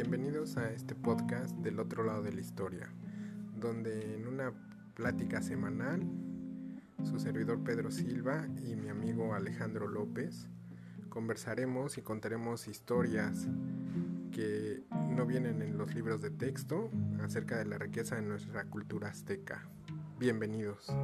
Bienvenidos a este podcast del otro lado de la historia, donde en una plática semanal, su servidor Pedro Silva y mi amigo Alejandro López conversaremos y contaremos historias que no vienen en los libros de texto acerca de la riqueza de nuestra cultura azteca. Bienvenidos.